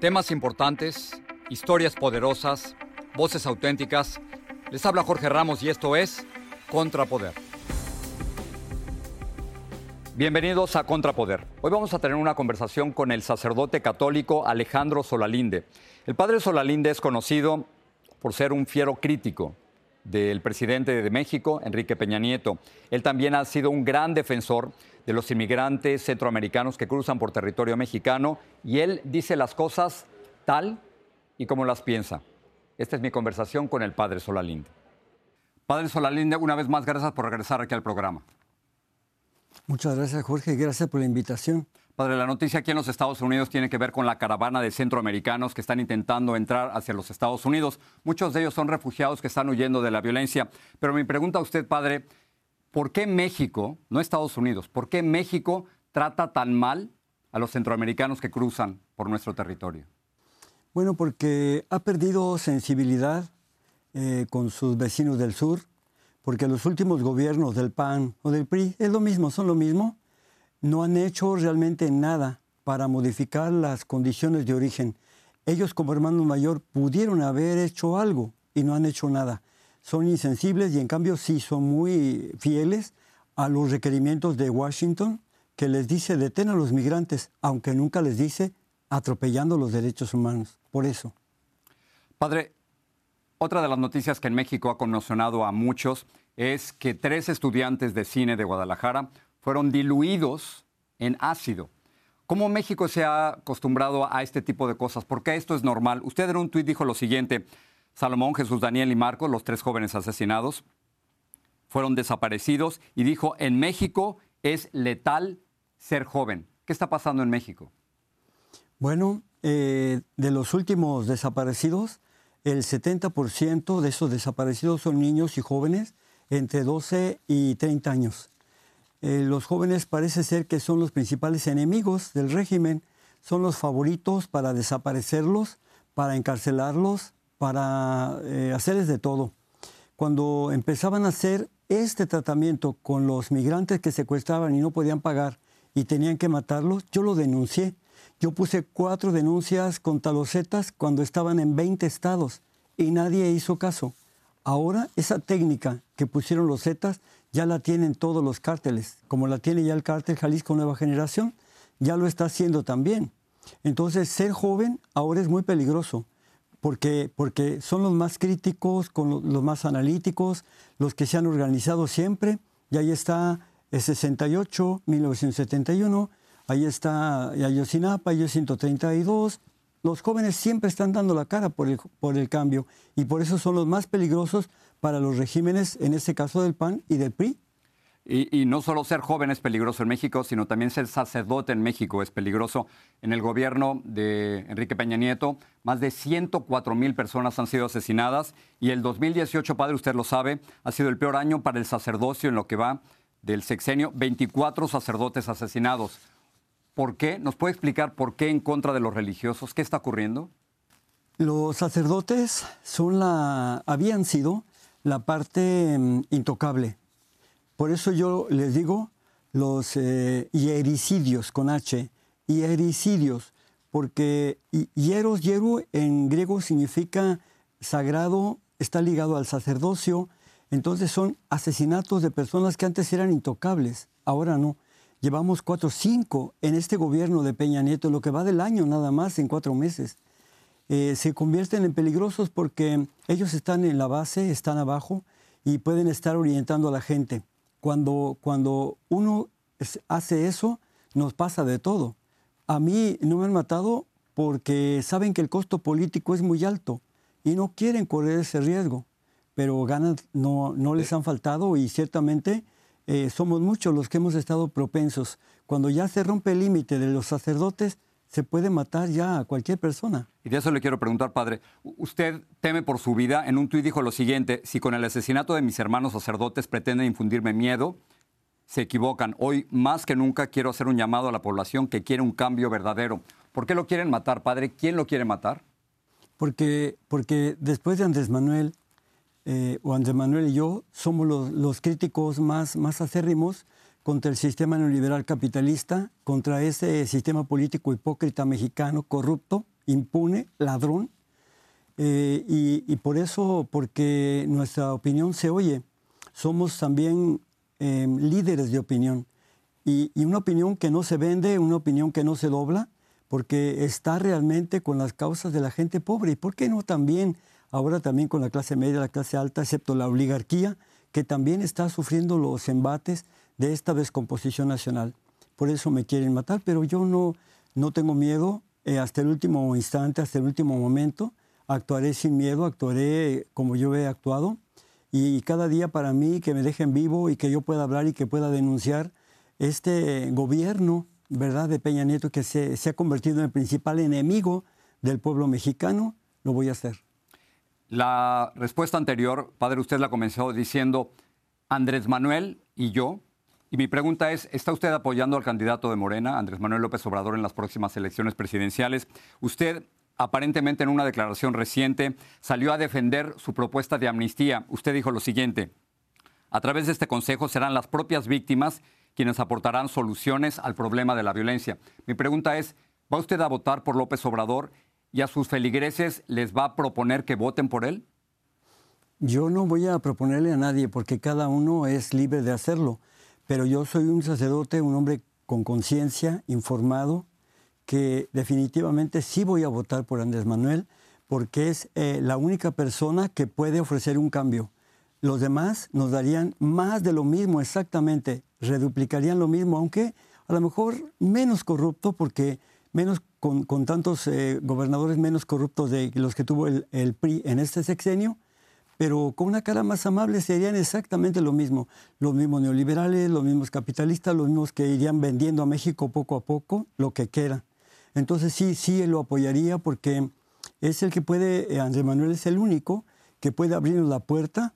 Temas importantes, historias poderosas, voces auténticas. Les habla Jorge Ramos y esto es Contrapoder. Bienvenidos a Contrapoder. Hoy vamos a tener una conversación con el sacerdote católico Alejandro Solalinde. El padre Solalinde es conocido por ser un fiero crítico del presidente de México, Enrique Peña Nieto. Él también ha sido un gran defensor de los inmigrantes centroamericanos que cruzan por territorio mexicano y él dice las cosas tal y como las piensa. Esta es mi conversación con el padre Solalinde. Padre Solalinde, una vez más, gracias por regresar aquí al programa. Muchas gracias, Jorge. Gracias por la invitación. Padre, la noticia aquí en los Estados Unidos tiene que ver con la caravana de centroamericanos que están intentando entrar hacia los Estados Unidos. Muchos de ellos son refugiados que están huyendo de la violencia. Pero mi pregunta a usted, padre, ¿por qué México, no Estados Unidos, por qué México trata tan mal a los centroamericanos que cruzan por nuestro territorio? Bueno, porque ha perdido sensibilidad eh, con sus vecinos del sur, porque los últimos gobiernos del PAN o del PRI es lo mismo, son lo mismo, no han hecho realmente nada para modificar las condiciones de origen. Ellos como hermano mayor pudieron haber hecho algo y no han hecho nada. Son insensibles y en cambio sí son muy fieles a los requerimientos de Washington que les dice detén a los migrantes, aunque nunca les dice atropellando los derechos humanos. Por eso. Padre, otra de las noticias que en México ha conmocionado a muchos es que tres estudiantes de cine de Guadalajara fueron diluidos en ácido. ¿Cómo México se ha acostumbrado a este tipo de cosas? ¿Por qué esto es normal? Usted en un tuit dijo lo siguiente, Salomón, Jesús, Daniel y Marcos, los tres jóvenes asesinados, fueron desaparecidos y dijo, en México es letal ser joven. ¿Qué está pasando en México? Bueno, eh, de los últimos desaparecidos, el 70% de esos desaparecidos son niños y jóvenes entre 12 y 30 años. Eh, los jóvenes parece ser que son los principales enemigos del régimen, son los favoritos para desaparecerlos, para encarcelarlos, para eh, hacerles de todo. Cuando empezaban a hacer este tratamiento con los migrantes que secuestraban y no podían pagar y tenían que matarlos, yo lo denuncié. Yo puse cuatro denuncias contra los Zetas cuando estaban en 20 estados y nadie hizo caso. Ahora esa técnica que pusieron los Zetas ya la tienen todos los cárteles, como la tiene ya el cártel Jalisco Nueva Generación, ya lo está haciendo también. Entonces, ser joven ahora es muy peligroso, porque, porque son los más críticos, con los más analíticos, los que se han organizado siempre, y ahí está el 68, 1971, ahí está Ayotzinapa, Ayotzinapa 132, los jóvenes siempre están dando la cara por el, por el cambio. Y por eso son los más peligrosos para los regímenes, en este caso del PAN y del PRI. Y, no solo ser joven es peligroso en México, sino también ser sacerdote en México es peligroso. En el gobierno de Enrique Peña Nieto, más de 104 mil personas han sido asesinadas y el 2018, padre, usted lo sabe, ha sido el peor año para el sacerdocio en lo que va del sexenio, 24 sacerdotes asesinados. ¿Por qué? ¿Nos puede explicar por qué en contra de los religiosos? ¿Qué está ocurriendo? Los sacerdotes son la, habían sido la parte mm, intocable. Por eso yo les digo los eh, hiericidios con H y ericidios, porque hieros, hieru en griego significa sagrado, está ligado al sacerdocio, entonces son asesinatos de personas que antes eran intocables, ahora no. Llevamos cuatro, cinco en este gobierno de Peña Nieto, lo que va del año nada más en cuatro meses. Eh, se convierten en peligrosos porque ellos están en la base, están abajo y pueden estar orientando a la gente. Cuando, cuando uno hace eso, nos pasa de todo. A mí no me han matado porque saben que el costo político es muy alto y no quieren correr ese riesgo, pero ganas no, no les han faltado y ciertamente eh, somos muchos los que hemos estado propensos. Cuando ya se rompe el límite de los sacerdotes, se puede matar ya a cualquier persona. Y de eso le quiero preguntar, padre. Usted teme por su vida. En un tuit dijo lo siguiente, si con el asesinato de mis hermanos sacerdotes pretenden infundirme miedo, se equivocan. Hoy más que nunca quiero hacer un llamado a la población que quiere un cambio verdadero. ¿Por qué lo quieren matar, padre? ¿Quién lo quiere matar? Porque, porque después de Andrés Manuel, eh, o Andrés Manuel y yo, somos los, los críticos más, más acérrimos contra el sistema neoliberal capitalista, contra ese sistema político hipócrita mexicano, corrupto, impune, ladrón. Eh, y, por eso, porque nuestra opinión se oye, somos también em, líderes de opinión. Y, y, una opinión que no se vende, una opinión que no se dobla, porque está realmente con las causas de la gente pobre. ¿Y por qué no también, ahora también con la clase media, la clase alta, excepto la oligarquía, que también está sufriendo los embates de esta descomposición nacional. Por eso me quieren matar, pero yo no, no tengo miedo eh, hasta el último instante, hasta el último momento. Actuaré sin miedo, actuaré como yo he actuado. Y cada día para mí que me dejen vivo y que yo pueda hablar y que pueda denunciar este gobierno, ¿verdad?, de Peña Nieto que se, se ha convertido en el principal enemigo del pueblo mexicano, lo voy a hacer. La respuesta anterior, padre, usted la comenzó diciendo, Andrés Manuel y yo y mi pregunta es, ¿está usted apoyando al candidato de Morena, Andrés Manuel López Obrador, en las próximas elecciones presidenciales? Usted aparentemente en una declaración reciente salió a defender su propuesta de amnistía. Usted dijo lo siguiente, a través de este consejo serán las propias víctimas quienes aportarán soluciones al problema de la violencia. Mi pregunta es, ¿va usted a votar por López Obrador y a sus feligreses les va a proponer que voten por él? Yo no voy a proponerle a nadie porque cada uno es libre de hacerlo pero yo soy un sacerdote, un hombre con conciencia, informado, que definitivamente sí voy a votar por Andrés Manuel, porque es eh, la única persona que puede ofrecer un cambio. Los demás nos darían más de lo mismo exactamente, reduplicarían lo mismo, aunque a lo mejor menos corrupto, porque menos con, tantos eh, gobernadores menos corruptos de los que tuvo el, PRI en este sexenio, pero con una cara más amable serían exactamente lo mismo. Los mismos neoliberales, los mismos capitalistas, los mismos que irían vendiendo a México poco a poco lo que quiera. Entonces sí, sí lo apoyaría porque es el que puede, eh, Andrés Manuel es el único que puede abrirnos la puerta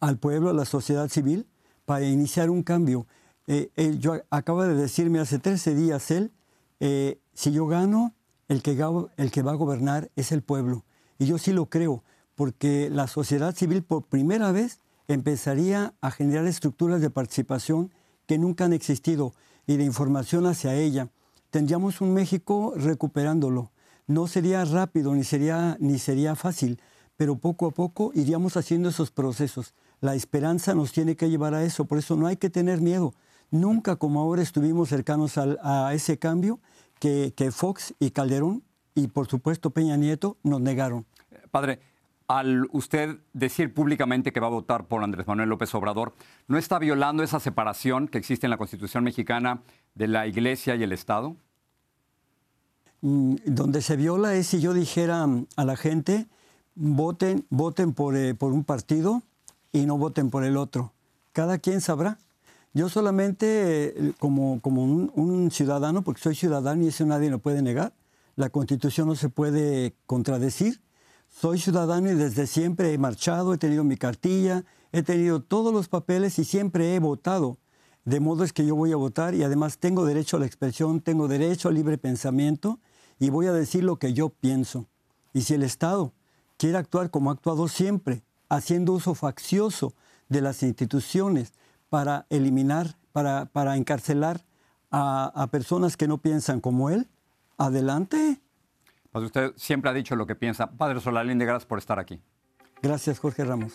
al pueblo, a la sociedad civil, para iniciar un cambio. Eh, yo acaba de decirme hace 13 días él, eh, si yo gano, el que, el que va a gobernar es el pueblo. Y yo sí lo creo porque la sociedad civil por primera vez empezaría a generar estructuras de participación que nunca han existido y de información hacia ella. Tendríamos un México recuperándolo. No sería rápido ni sería, ni sería fácil, pero poco a poco iríamos haciendo esos procesos. La esperanza nos tiene que llevar a eso, por eso no hay que tener miedo. Nunca como ahora estuvimos cercanos a ese cambio que, que Fox y Calderón y por supuesto Peña Nieto nos negaron. Padre, al usted decir públicamente que va a votar por Andrés Manuel López Obrador, ¿no está violando esa separación que existe en la Constitución mexicana de la Iglesia y el Estado? Mm, donde se viola es si yo dijera a la gente, voten, voten por, eh, por un partido y no voten por el otro. Cada quien sabrá. Yo solamente, eh, como, como un, ciudadano, porque soy ciudadano y eso nadie lo puede negar, la constitución no se puede contradecir, soy ciudadano y desde siempre he marchado, he tenido mi cartilla, he tenido todos los papeles y siempre he votado. De modo es que yo voy a votar y además tengo derecho a la expresión, tengo derecho al libre pensamiento y voy a decir lo que yo pienso. Y si el Estado quiere actuar como ha actuado siempre, haciendo uso faccioso de las instituciones para eliminar, para, para encarcelar a, a personas que no piensan como él, adelante. Pues usted siempre ha dicho lo que piensa. Padre Solalinde, gracias por estar aquí. Gracias, Jorge Ramos.